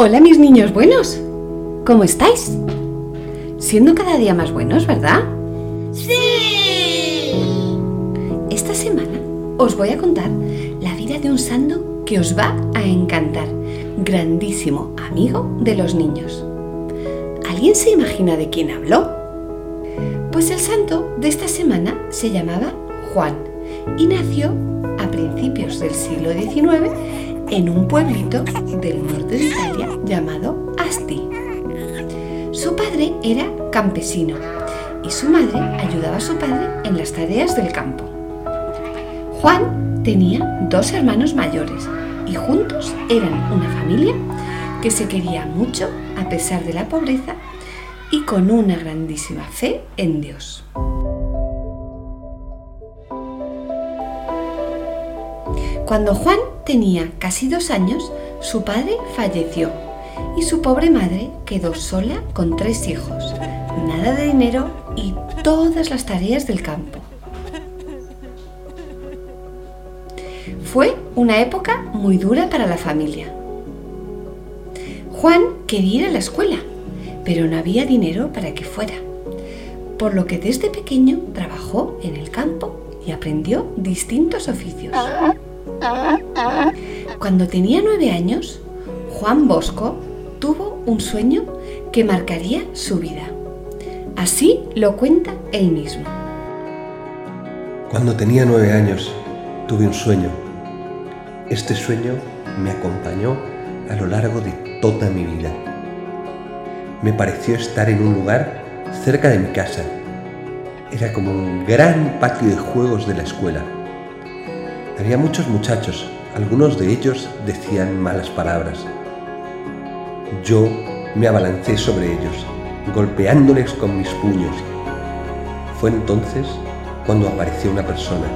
Hola mis niños buenos, ¿cómo estáis? Siendo cada día más buenos, ¿verdad? ¡Sí! Esta semana os voy a contar la vida de un santo que os va a encantar, grandísimo amigo de los niños. ¿Alguien se imagina de quién habló? Pues el santo de esta semana se llamaba Juan y nació a principios del siglo XIX en un pueblito del norte de Italia llamado Asti. Su padre era campesino y su madre ayudaba a su padre en las tareas del campo. Juan tenía dos hermanos mayores y juntos eran una familia que se quería mucho a pesar de la pobreza y con una grandísima fe en Dios. Cuando Juan tenía casi dos años, su padre falleció y su pobre madre quedó sola con tres hijos, nada de dinero y todas las tareas del campo. Fue una época muy dura para la familia. Juan quería ir a la escuela, pero no había dinero para que fuera, por lo que desde pequeño trabajó en el campo y aprendió distintos oficios. Cuando tenía nueve años, Juan Bosco tuvo un sueño que marcaría su vida. Así lo cuenta él mismo. Cuando tenía nueve años, tuve un sueño. Este sueño me acompañó a lo largo de toda mi vida. Me pareció estar en un lugar cerca de mi casa. Era como un gran patio de juegos de la escuela había muchos muchachos, algunos de ellos decían malas palabras. Yo me abalancé sobre ellos, golpeándoles con mis puños. Fue entonces cuando apareció una persona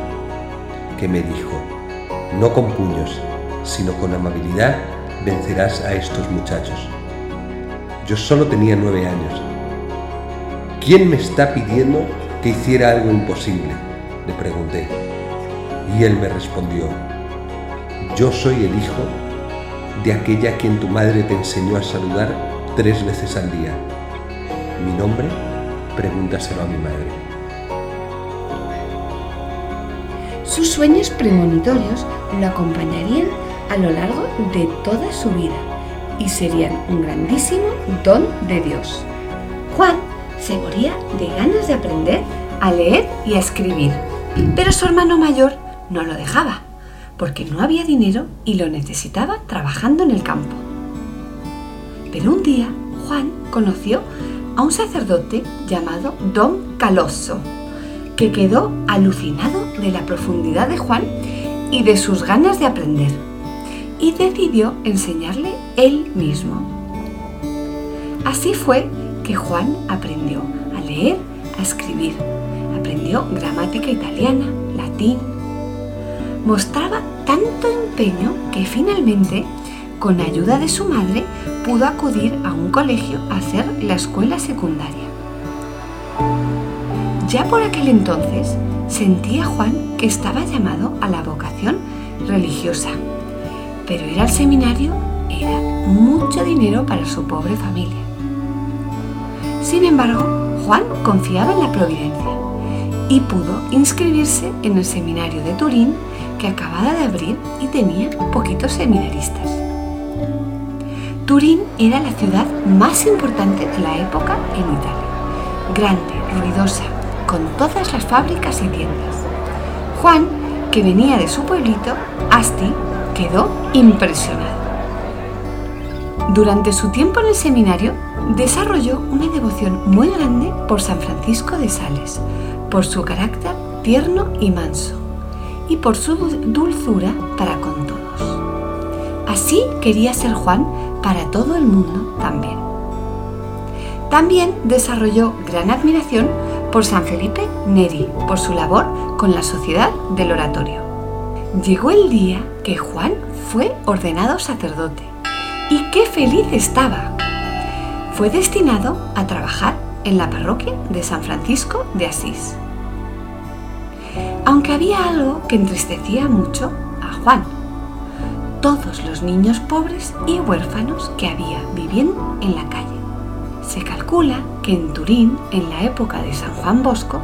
que me dijo, no con puños, sino con amabilidad vencerás a estos muchachos. Yo solo tenía nueve años. ¿Quién me está pidiendo que hiciera algo imposible? Le pregunté. Y él me respondió, yo soy el hijo de aquella a quien tu madre te enseñó a saludar tres veces al día. Mi nombre, pregúntaselo a mi madre. Sus sueños premonitorios lo acompañarían a lo largo de toda su vida y serían un grandísimo don de Dios. Juan se moría de ganas de aprender a leer y a escribir, pero su hermano mayor no lo dejaba, porque no había dinero y lo necesitaba trabajando en el campo. Pero un día Juan conoció a un sacerdote llamado Don Calosso, que quedó alucinado de la profundidad de Juan y de sus ganas de aprender, y decidió enseñarle él mismo. Así fue que Juan aprendió a leer, a escribir, aprendió gramática italiana, latín, mostraba tanto empeño que finalmente, con ayuda de su madre, pudo acudir a un colegio a hacer la escuela secundaria. Ya por aquel entonces sentía Juan que estaba llamado a la vocación religiosa, pero ir al seminario era mucho dinero para su pobre familia. Sin embargo, Juan confiaba en la providencia y pudo inscribirse en el seminario de Turín que acababa de abrir y tenía poquitos seminaristas. Turín era la ciudad más importante de la época en Italia, grande, ruidosa, con todas las fábricas y tiendas. Juan, que venía de su pueblito, Asti, quedó impresionado. Durante su tiempo en el seminario, desarrolló una devoción muy grande por San Francisco de Sales, por su carácter tierno y manso y por su dulzura para con todos. Así quería ser Juan para todo el mundo también. También desarrolló gran admiración por San Felipe Neri, por su labor con la sociedad del oratorio. Llegó el día que Juan fue ordenado sacerdote y qué feliz estaba. Fue destinado a trabajar en la parroquia de San Francisco de Asís aunque había algo que entristecía mucho a Juan. todos los niños pobres y huérfanos que había viviendo en la calle. Se calcula que en Turín, en la época de San Juan Bosco,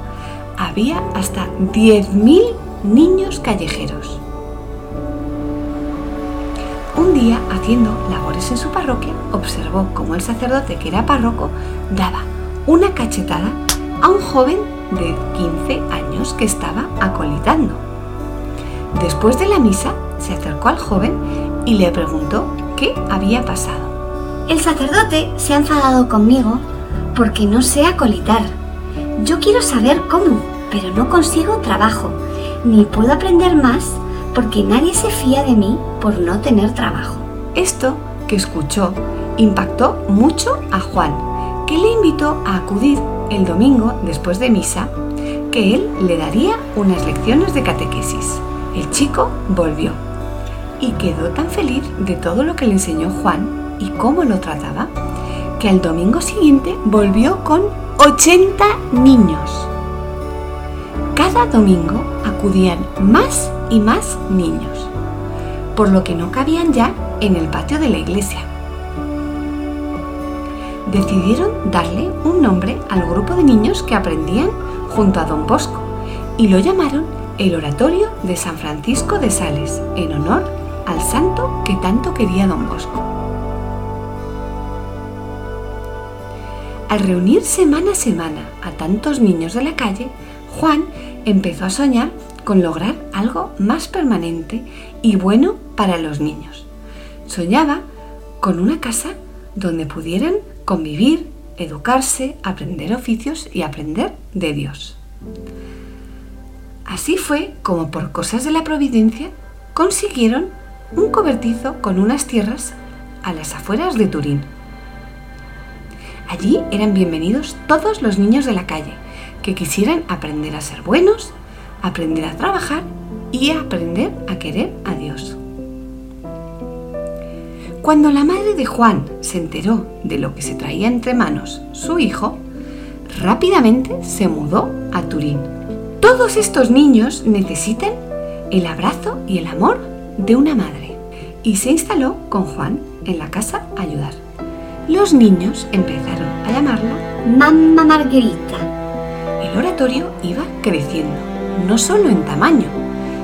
había hasta 10.000 niños callejeros. Un día, haciendo labores en su parroquia, observó cómo el sacerdote que era párroco daba una cachetada a un joven de 15 años que estaba acolitando. Después de la misa, se acercó al joven y le preguntó qué había pasado. El sacerdote se ha enfadado conmigo porque no sé acolitar. Yo quiero saber cómo, pero no consigo trabajo, ni puedo aprender más porque nadie se fía de mí por no tener trabajo. Esto que escuchó impactó mucho a Juan, que le invitó a acudir el domingo después de misa, que él le daría unas lecciones de catequesis. El chico volvió y quedó tan feliz de todo lo que le enseñó Juan y cómo lo trataba, que al domingo siguiente volvió con 80 niños. Cada domingo acudían más y más niños, por lo que no cabían ya en el patio de la iglesia. Decidieron darle un nombre al grupo de niños que aprendían junto a don Bosco y lo llamaron el Oratorio de San Francisco de Sales, en honor al santo que tanto quería don Bosco. Al reunir semana a semana a tantos niños de la calle, Juan empezó a soñar con lograr algo más permanente y bueno para los niños. Soñaba con una casa donde pudieran convivir, educarse, aprender oficios y aprender de Dios. Así fue como por cosas de la providencia consiguieron un cobertizo con unas tierras a las afueras de Turín. Allí eran bienvenidos todos los niños de la calle que quisieran aprender a ser buenos, aprender a trabajar y aprender a querer a Dios. Cuando la madre de Juan se enteró de lo que se traía entre manos su hijo, rápidamente se mudó a Turín. Todos estos niños necesitan el abrazo y el amor de una madre y se instaló con Juan en la casa a ayudar. Los niños empezaron a llamarla Mamma Margarita. El oratorio iba creciendo no solo en tamaño,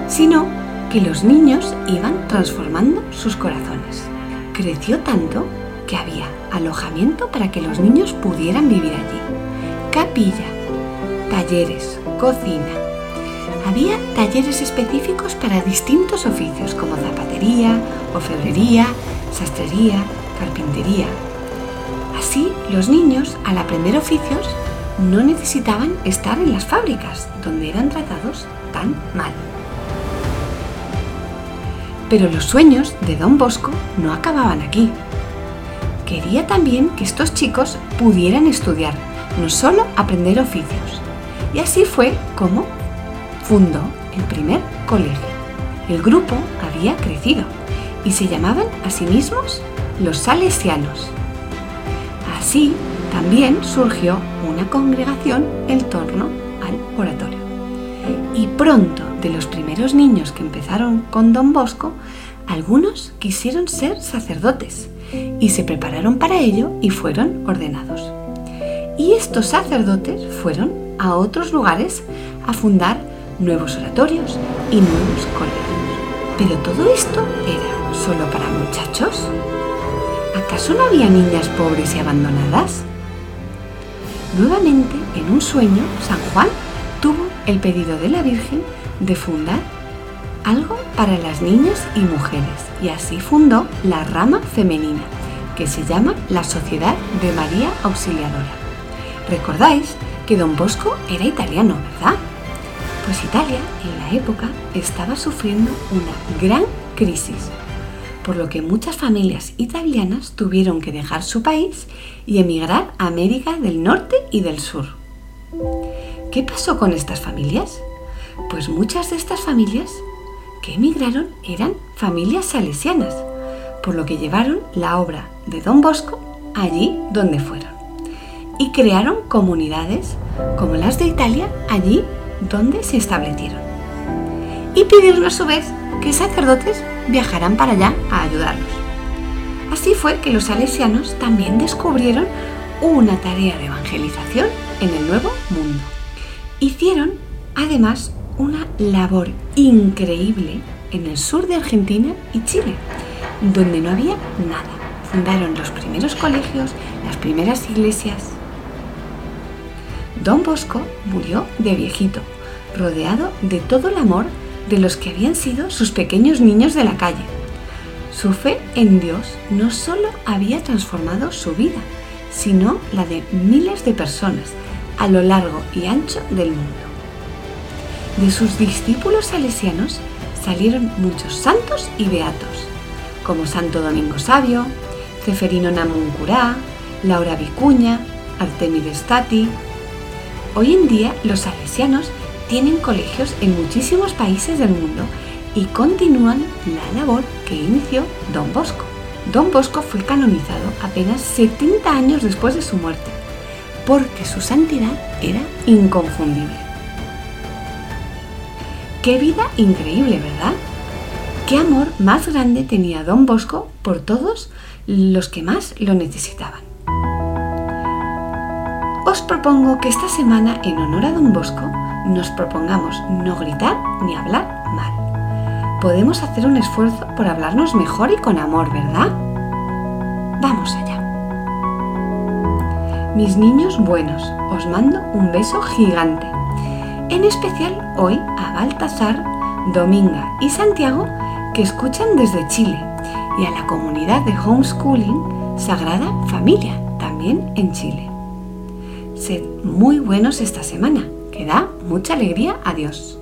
sino que los niños iban transformando sus corazones. Creció tanto que había alojamiento para que los niños pudieran vivir allí. Capilla, talleres, cocina. Había talleres específicos para distintos oficios como zapatería, orfebrería, sastrería, carpintería. Así, los niños, al aprender oficios, no necesitaban estar en las fábricas, donde eran tratados tan mal. Pero los sueños de don Bosco no acababan aquí. Quería también que estos chicos pudieran estudiar, no solo aprender oficios. Y así fue como fundó el primer colegio. El grupo había crecido y se llamaban a sí mismos los salesianos. Así también surgió una congregación en torno al oratorio. Y pronto, de los primeros niños que empezaron con don Bosco, algunos quisieron ser sacerdotes y se prepararon para ello y fueron ordenados. Y estos sacerdotes fueron a otros lugares a fundar nuevos oratorios y nuevos colegios. Pero todo esto era solo para muchachos. ¿Acaso no había niñas pobres y abandonadas? Nuevamente, en un sueño, San Juan tuvo el pedido de la Virgen de fundar algo para las niñas y mujeres y así fundó la rama femenina que se llama la Sociedad de María Auxiliadora. Recordáis que don Bosco era italiano, ¿verdad? Pues Italia en la época estaba sufriendo una gran crisis por lo que muchas familias italianas tuvieron que dejar su país y emigrar a América del Norte y del Sur. ¿Qué pasó con estas familias? Pues muchas de estas familias que emigraron eran familias salesianas, por lo que llevaron la obra de Don Bosco allí donde fueron. Y crearon comunidades como las de Italia allí donde se establecieron. Y pidieron a su vez que sacerdotes viajarán para allá a ayudarlos. Así fue que los salesianos también descubrieron una tarea de evangelización en el Nuevo Mundo. Hicieron además una labor increíble en el sur de Argentina y Chile, donde no había nada. Fundaron los primeros colegios, las primeras iglesias. Don Bosco murió de viejito, rodeado de todo el amor de los que habían sido sus pequeños niños de la calle. Su fe en Dios no solo había transformado su vida, sino la de miles de personas a lo largo y ancho del mundo. De sus discípulos salesianos salieron muchos santos y beatos, como Santo Domingo Sabio, Ceferino Namuncurá, Laura Vicuña, Artemides Stati. Hoy en día los salesianos tienen colegios en muchísimos países del mundo y continúan la labor que inició Don Bosco. Don Bosco fue canonizado apenas 70 años después de su muerte, porque su santidad era inconfundible. Qué vida increíble, ¿verdad? Qué amor más grande tenía Don Bosco por todos los que más lo necesitaban. Os propongo que esta semana, en honor a Don Bosco, nos propongamos no gritar ni hablar mal. Podemos hacer un esfuerzo por hablarnos mejor y con amor, ¿verdad? Vamos allá. Mis niños buenos, os mando un beso gigante. En especial hoy a Baltasar, Dominga y Santiago que escuchan desde Chile y a la comunidad de homeschooling Sagrada Familia, también en Chile. Sed muy buenos esta semana que da mucha alegría a Dios.